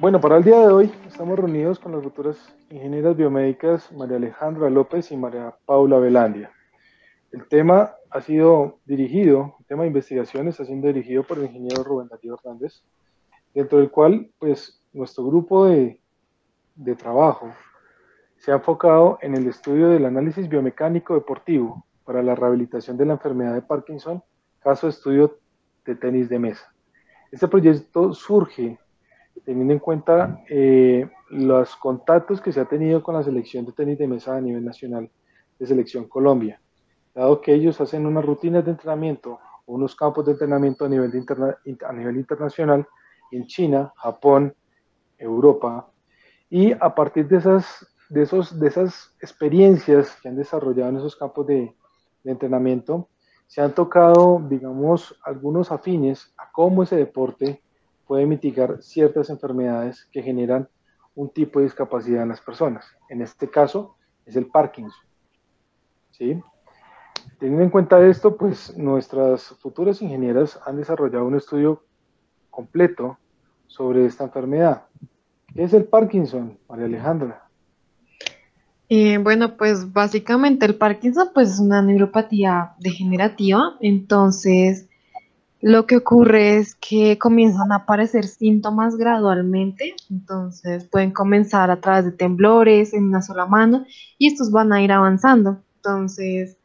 Bueno, para el día de hoy estamos reunidos con las futuras ingenieras biomédicas María Alejandra López y María Paula Velandia. El tema ha sido dirigido, el tema de investigaciones está siendo dirigido por el ingeniero Rubén Darío Hernández, dentro del cual pues nuestro grupo de, de trabajo se ha enfocado en el estudio del análisis biomecánico deportivo para la rehabilitación de la enfermedad de Parkinson, caso de estudio de tenis de mesa. Este proyecto surge teniendo en cuenta eh, los contactos que se ha tenido con la selección de tenis de mesa a nivel nacional de Selección Colombia, dado que ellos hacen unas rutinas de entrenamiento unos campos de entrenamiento a nivel, internacional en China, Japón, Europa, y a partir de esas, experiencias que han desarrollado en esos campos de entrenamiento, se han tocado, digamos, algunos afines a cómo ese deporte puede mitigar ciertas enfermedades que generan un tipo de discapacidad en las personas. En este caso es el Parkinson. ¿Sí? Teniendo en cuenta esto, pues nuestras futuras ingenieras han desarrollado un estudio completo sobre esta enfermedad. ¿Qué es el Parkinson, María Alejandra? Eh, bueno, pues básicamente el Parkinson pues, es una neuropatía degenerativa, entonces lo que ocurre es que comienzan a aparecer síntomas gradualmente, entonces pueden comenzar a través de temblores en una sola mano y estos van a ir avanzando, entonces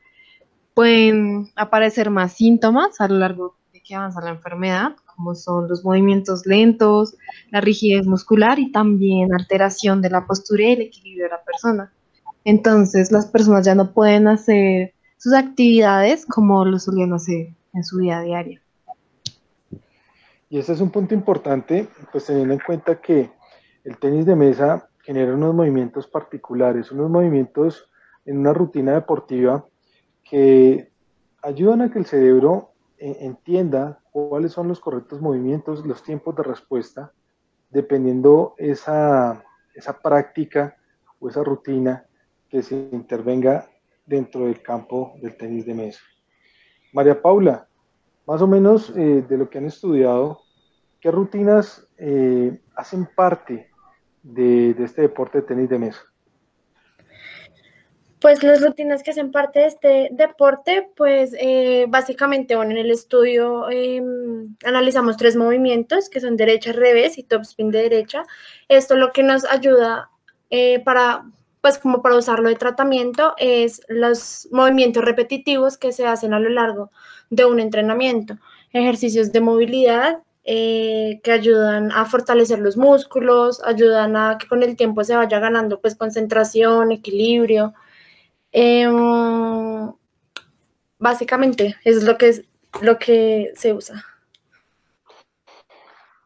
pueden aparecer más síntomas a lo largo de que avanza la enfermedad, como son los movimientos lentos, la rigidez muscular y también alteración de la postura y el equilibrio de la persona. Entonces las personas ya no pueden hacer sus actividades como lo solían hacer en su vida diaria. Y ese es un punto importante, pues teniendo en cuenta que el tenis de mesa genera unos movimientos particulares, unos movimientos en una rutina deportiva que ayudan a que el cerebro eh, entienda cuáles son los correctos movimientos, los tiempos de respuesta, dependiendo esa, esa práctica o esa rutina que se intervenga dentro del campo del tenis de mesa. María Paula, más o menos eh, de lo que han estudiado, ¿qué rutinas eh, hacen parte de, este deporte de tenis de mesa? Pues las rutinas que hacen parte de este deporte, pues eh, básicamente, bueno, en el estudio em, analizamos tres movimientos que son derecha, revés y top spin de derecha. Esto lo que nos ayuda para pues como para usarlo de tratamiento, es los movimientos repetitivos que se hacen a lo largo de un entrenamiento, ejercicios de movilidad eh, que ayudan a fortalecer los músculos, ayudan a que con el tiempo se vaya ganando pues concentración, equilibrio. Em, básicamente es lo que, es, lo que se usa.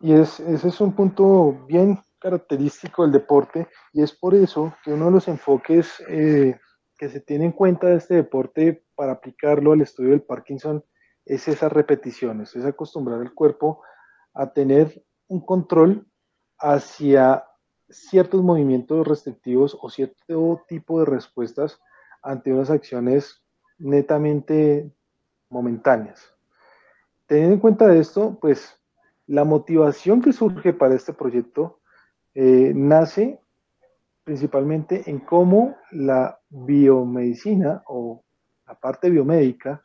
Y es, ese es un punto bien característico del deporte y es por eso que uno de los enfoques eh, que se tiene en cuenta de este deporte para aplicarlo al estudio del Parkinson es esas repeticiones, es acostumbrar al cuerpo a tener un control hacia ciertos movimientos restrictivos o cierto tipo de respuestas ante unas acciones netamente momentáneas. Teniendo en cuenta esto, pues la motivación que surge para este proyecto eh, nace principalmente en cómo la biomedicina o la parte biomédica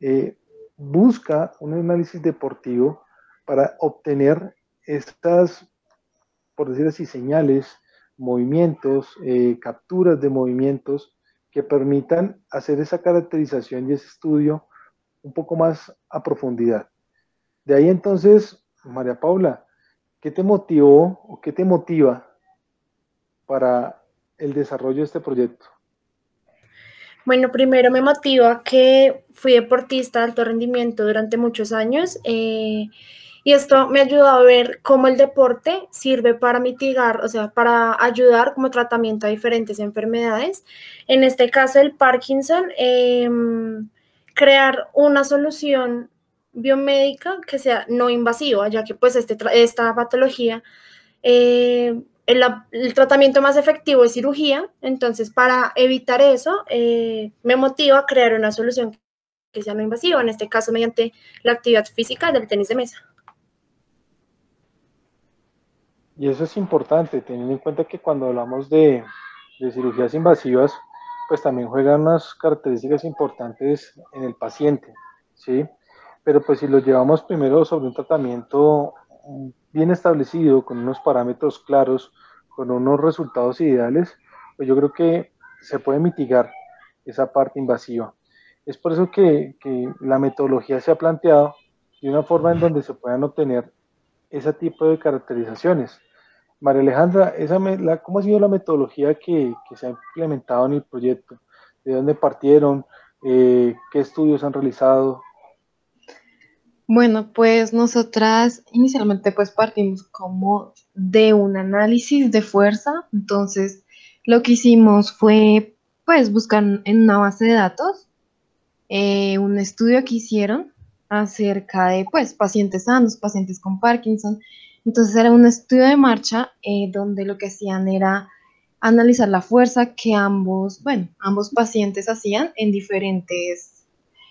eh, busca un análisis deportivo para obtener estas, por decir así, señales, movimientos, eh, capturas de movimientos que permitan hacer esa caracterización y ese estudio un poco más a profundidad. De ahí entonces, María Paula, ¿Qué te motivó o qué te motiva para el desarrollo de este proyecto? Bueno, primero me motiva que fui deportista de alto rendimiento durante muchos años eh, y esto me ayudó a ver cómo el deporte sirve para mitigar, o sea, para ayudar como tratamiento a diferentes enfermedades. En este caso, el Parkinson, em, crear una solución biomédica que sea no invasiva, ya que pues este, esta patología, eh, el, tratamiento más efectivo es cirugía, entonces para evitar eso eh, me motiva a crear una solución que sea no invasiva, en este caso mediante la actividad física del tenis de mesa. Y eso es importante, teniendo en cuenta que cuando hablamos de, de cirugías invasivas, pues también juegan unas características importantes en el paciente, ¿sí? Pero pues si lo llevamos primero sobre un tratamiento bien establecido, con unos parámetros claros, con unos resultados ideales, pues yo creo que se puede mitigar esa parte invasiva. Es por eso que, que la metodología se ha planteado de una forma en donde se puedan obtener ese tipo de caracterizaciones. María Alejandra, esa, la, ¿cómo ha sido la metodología que, se ha implementado en el proyecto? ¿De dónde partieron? Eh, ¿Qué estudios han realizado? Bueno, pues nosotras inicialmente pues partimos como de un análisis de fuerza, entonces lo que hicimos fue pues buscar en una base de datos eh, un estudio que hicieron acerca de pues pacientes sanos, pacientes con Parkinson, entonces era un estudio de marcha eh, donde lo que hacían era analizar la fuerza que ambos, bueno, ambos pacientes hacían en diferentes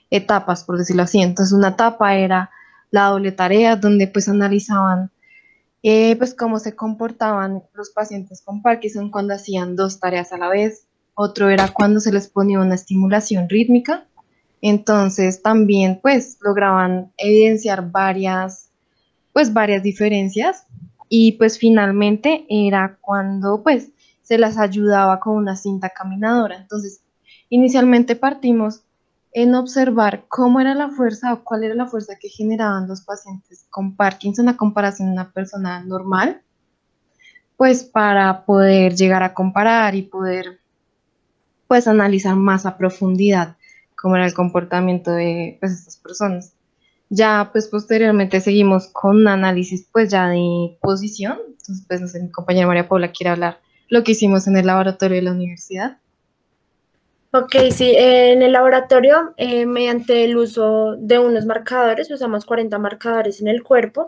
etapas, por decirlo así. Entonces, una etapa era la doble tarea, donde pues analizaban eh, pues cómo se comportaban los pacientes con Parkinson cuando hacían dos tareas a la vez. Otro era cuando se les ponía una estimulación rítmica. Entonces, también pues lograban evidenciar varias, pues varias diferencias. Y pues finalmente era cuando pues se las ayudaba con una cinta caminadora. Entonces, inicialmente partimos en observar cómo era la fuerza o cuál era la fuerza que generaban los pacientes con Parkinson a comparación de una persona normal, pues para poder llegar a comparar y poder pues analizar más a profundidad cómo era el comportamiento de pues, estas personas. Ya pues posteriormente seguimos con análisis pues ya de posición, entonces pues no sé, mi compañera María Paula quiere hablar lo que hicimos en el laboratorio de la universidad. Ok, sí, en el laboratorio, eh, mediante el uso de unos marcadores, usamos 40 marcadores en el cuerpo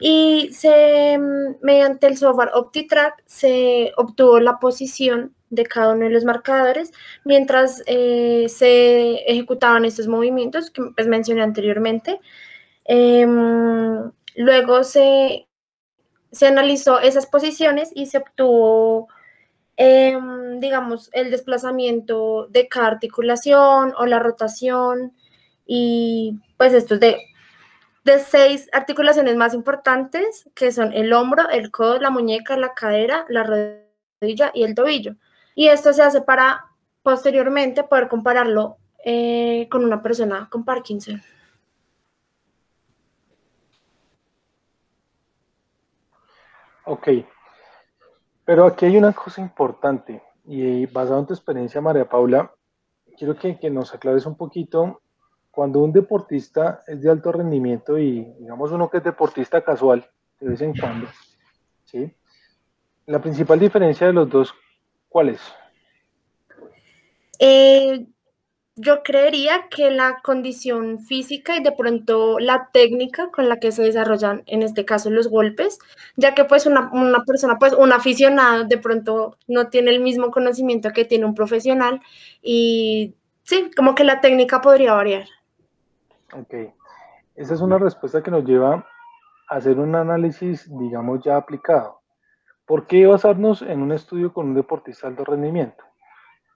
y se, mediante el software OptiTrack se obtuvo la posición de cada uno de los marcadores mientras eh, se ejecutaban estos movimientos que pues, mencioné anteriormente. Em, luego se, se analizó esas posiciones y se obtuvo Em, digamos, el desplazamiento de cada articulación o la rotación y pues estos de, de seis articulaciones más importantes que son el hombro, el codo, la muñeca, la cadera, la rodilla y el tobillo. Y esto se hace para posteriormente poder compararlo eh, con una persona con Parkinson. Ok, pero aquí hay una cosa importante y basado en tu experiencia, María Paula, quiero que, nos aclares un poquito cuando un deportista es de alto rendimiento y digamos uno que es deportista casual de vez en cuando, ¿sí? La principal diferencia de los dos, ¿cuál es? Eh, yo creería que la condición física y de pronto la técnica con la que se desarrollan, en este caso, los golpes, ya que pues una, persona, pues un aficionado de pronto no tiene el mismo conocimiento que tiene un profesional y sí, como que la técnica podría variar. Ok, esa es una respuesta que nos lleva a hacer un análisis, digamos, ya aplicado. ¿Por qué basarnos en un estudio con un deportista de alto rendimiento?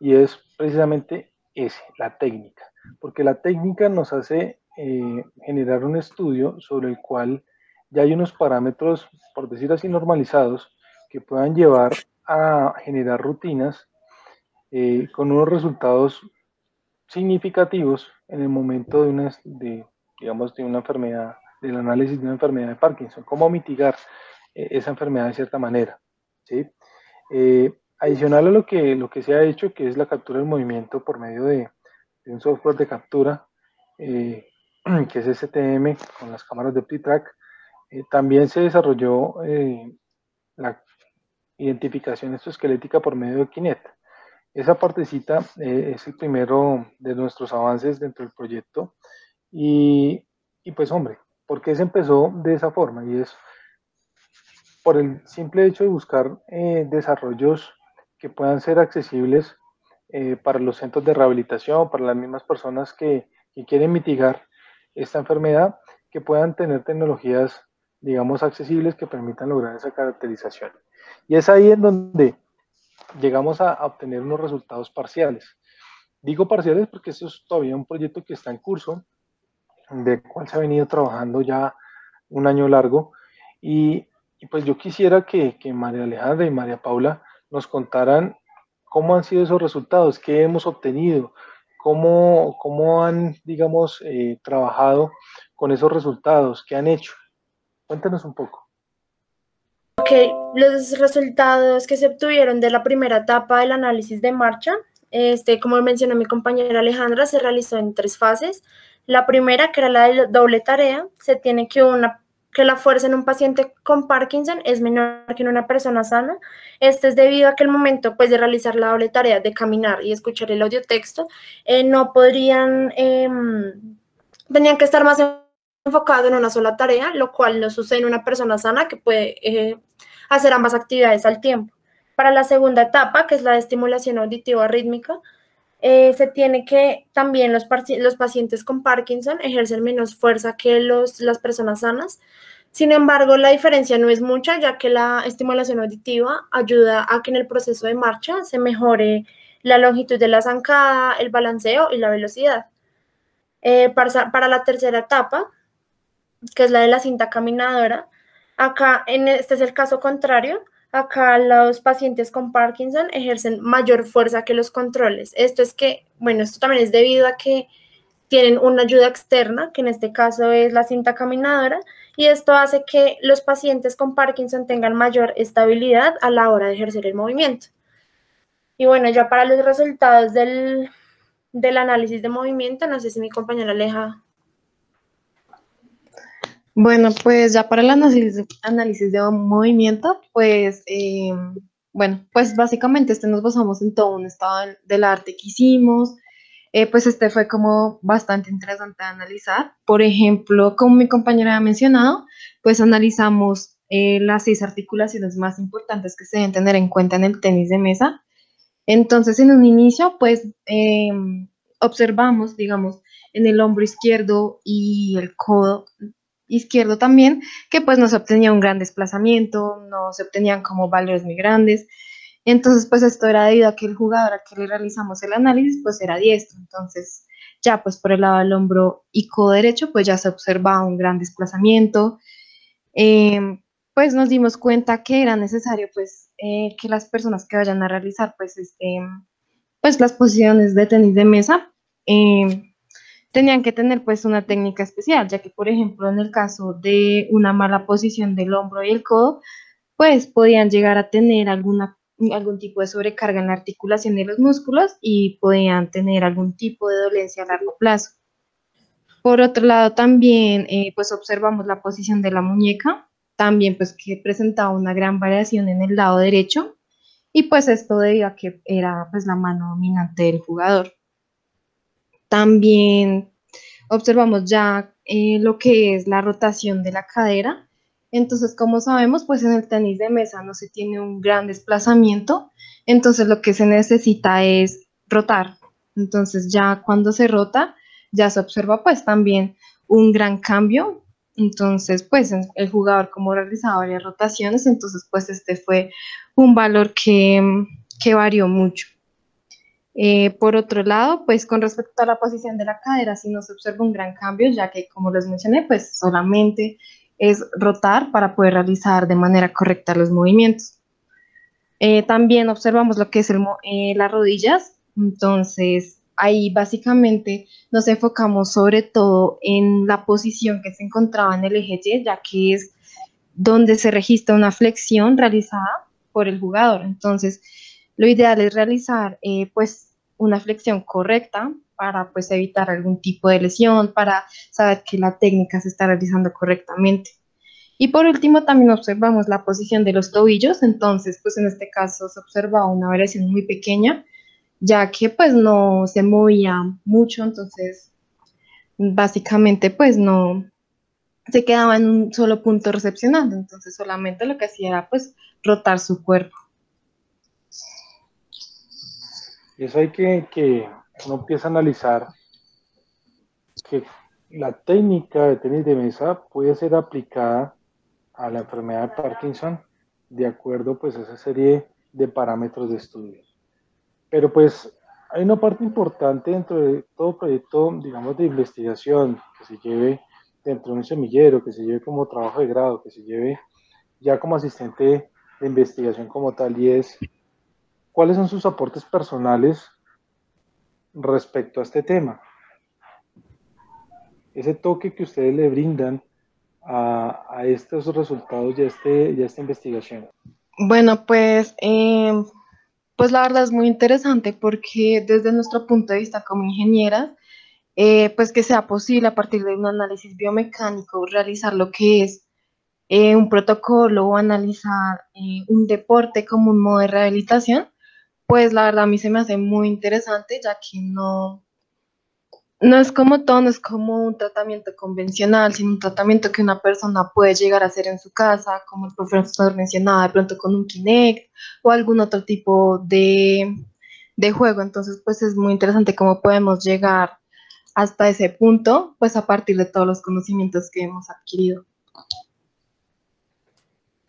Y es precisamente es la técnica, porque la técnica nos hace eh, generar un estudio sobre el cual ya hay unos parámetros, por decir así, normalizados, que puedan llevar a generar rutinas eh, con unos resultados significativos en el momento de una, digamos, de una enfermedad, del análisis de una enfermedad de Parkinson, cómo mitigar esa enfermedad de cierta manera. ¿sí? Adicional a lo que, lo que se ha hecho, que es la captura del movimiento por medio de, un software de captura, eh, que es STM con las cámaras de OptiTrack, eh, también se desarrolló eh, la identificación exoesquelética por medio de Kinet. Esa partecita es el primero de nuestros avances dentro del proyecto. Y, y pues hombre, ¿por qué se empezó de esa forma? Y es por el simple hecho de buscar desarrollos que puedan ser accesibles eh, para los centros de rehabilitación, para las mismas personas que, quieren mitigar esta enfermedad, que puedan tener tecnologías digamos, accesibles que permitan lograr esa caracterización. Y es ahí en donde llegamos a, obtener unos resultados parciales. Digo parciales porque esto es todavía un proyecto que está en curso, de cual se ha venido trabajando ya un año largo. Y, pues yo quisiera que, que, María Alejandra y María Paula nos contaran cómo han sido esos resultados, qué hemos obtenido, cómo, cómo han, digamos, eh, trabajado con esos resultados, qué han hecho. Cuéntanos un poco. Ok, los resultados que se obtuvieron de la primera etapa del análisis de marcha, este, como mencionó mi compañera Alejandra, se realizó en tres fases. La primera, que era la doble tarea, se tiene que una la fuerza en un paciente con Parkinson es menor que en una persona sana. Esto es debido a que el momento pues, de realizar la doble tarea de caminar y escuchar el audio texto, eh, no podrían, em, tenían que estar más enfocados en una sola tarea, lo cual no sucede en una persona sana que puede eh, hacer ambas actividades al tiempo. Para la segunda etapa, que es la de estimulación auditiva rítmica, eh, se tiene que también los, los, pacientes con Parkinson ejercen menos fuerza que los, las personas sanas. Sin embargo, la diferencia no es mucha, ya que la estimulación auditiva ayuda a que en el proceso de marcha se mejore la longitud de la zancada, el balanceo y la velocidad. Eh, para, para la tercera etapa, que es la de la cinta caminadora, acá en este es el caso contrario, Acá los pacientes con Parkinson ejercen mayor fuerza que los controles. Esto es que, bueno, esto también es debido a que tienen una ayuda externa, que en este caso es la cinta caminadora, y esto hace que los pacientes con Parkinson tengan mayor estabilidad a la hora de ejercer el movimiento. Y bueno, ya para los resultados del, del análisis de movimiento, no sé si mi compañera Aleja bueno, pues ya para el análisis, de movimiento, pues, eh, bueno, pues básicamente este nos basamos en todo un estado del arte que hicimos. Eh, pues este fue como bastante interesante de analizar. Por ejemplo, como mi compañera ha mencionado, pues analizamos eh, las seis articulaciones más importantes que se deben tener en cuenta en el tenis de mesa. Entonces, en un inicio, pues em, observamos, digamos, en el hombro izquierdo y el codo izquierdo también, que pues no se obtenía un gran desplazamiento, no se obtenían como valores muy grandes. Entonces, pues esto era debido a que el jugador a que le realizamos el análisis, pues era diestro. Entonces, ya pues por el lado del hombro y codo derecho, pues ya se observaba un gran desplazamiento. Em, pues nos dimos cuenta que era necesario pues eh, que las personas que vayan a realizar pues, este, pues las posiciones de tenis de mesa, eh, tenían que tener pues una técnica especial, ya que por ejemplo en el caso de una mala posición del hombro y el codo, pues podían llegar a tener algún tipo de sobrecarga en la articulación de los músculos y podían tener algún tipo de dolencia a largo plazo. Por otro lado, también eh, pues observamos la posición de la muñeca, también pues que presentaba una gran variación en el lado derecho y pues esto debido a que era pues la mano dominante del jugador. También observamos ya eh, lo que es la rotación de la cadera. Entonces, como sabemos, pues en el tenis de mesa no se tiene un gran desplazamiento, entonces lo que se necesita es rotar. Entonces, ya cuando se rota, ya se observa pues también un gran cambio. Entonces, pues el jugador como realizaba varias rotaciones, entonces pues este fue un valor que, que varió mucho. Eh, por otro lado, pues con respecto a la posición de la cadera, sí no se observa un gran cambio, ya que como les mencioné, pues solamente es rotar para poder realizar de manera correcta los movimientos. Eh, también observamos lo que es el, eh, las rodillas, entonces ahí básicamente nos enfocamos sobre todo en la posición que se encontraba en el eje Y, ya que es donde se registra una flexión realizada por el jugador. Entonces, lo ideal es realizar pues una flexión correcta para pues evitar algún tipo de lesión, para saber que la técnica se está realizando correctamente. Y por último también observamos la posición de los tobillos, entonces pues en este caso se observa una variación muy pequeña, ya que pues no se movía mucho, entonces básicamente pues no se quedaba en un solo punto recepcionando, entonces solamente lo que hacía era pues rotar su cuerpo. Eso hay que, que uno empieza a analizar que la técnica de tenis de mesa puede ser aplicada a la enfermedad de Parkinson de acuerdo pues a esa serie de parámetros de estudio. Pero pues hay una parte importante dentro de todo proyecto, digamos, de investigación que se lleve dentro de un semillero, que se lleve como trabajo de grado, que se lleve ya como asistente de investigación como tal, y es cuáles son sus aportes personales respecto a este tema. Ese toque que ustedes le brindan a, estos resultados y a, este, esta investigación. Bueno, pues, em, pues la verdad es muy interesante porque desde nuestro punto de vista como ingenieras, eh, pues que sea posible a partir de un análisis biomecánico realizar lo que es eh, un protocolo o analizar eh, un deporte como un modo de rehabilitación, pues la verdad a mí se me hace muy interesante ya que no, no es como todo, no es como un tratamiento convencional, sino un tratamiento que una persona puede llegar a hacer en su casa, como el profesor mencionaba, de pronto con un Kinect o algún otro tipo de, de juego. Entonces, pues es muy interesante cómo podemos llegar hasta ese punto, pues a partir de todos los conocimientos que hemos adquirido.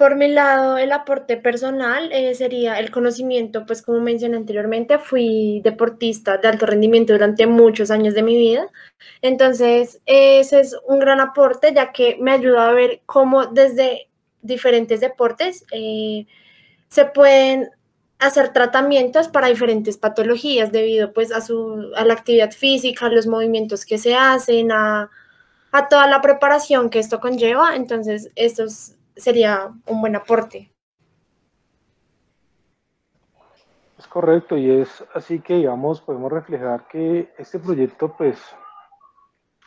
Por mi lado, el aporte personal eh, sería el conocimiento, pues como mencioné anteriormente, fui deportista de alto rendimiento durante muchos años de mi vida. Entonces, ese es un gran aporte, ya que me ayuda a ver cómo desde diferentes deportes eh, se pueden hacer tratamientos para diferentes patologías debido pues a, su, a la actividad física, los movimientos que se hacen, a, a toda la preparación que esto conlleva. Entonces, estos sería un buen aporte. Es correcto y es así que, digamos, podemos reflejar que este proyecto, pues,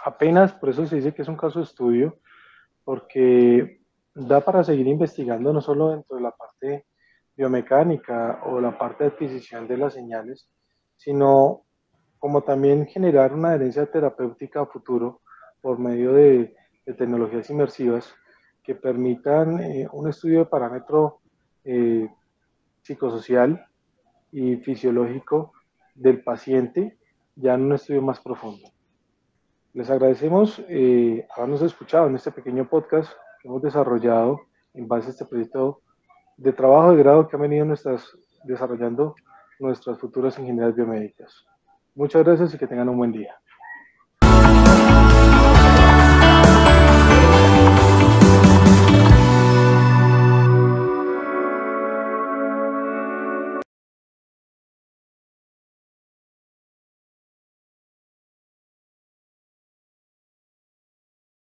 apenas, por eso se dice que es un caso de estudio, porque da para seguir investigando no solo dentro de la parte biomecánica o la parte de adquisición de las señales, sino como también generar una adherencia terapéutica a futuro por medio de, de tecnologías inmersivas que permitan eh, un estudio de parámetro eh, psicosocial y fisiológico del paciente ya en un estudio más profundo. Les agradecemos eh, habernos escuchado en este pequeño podcast que hemos desarrollado en base a este proyecto de trabajo de grado que han venido nuestras, desarrollando nuestras futuras ingenierías biomédicas. Muchas gracias y que tengan un buen día.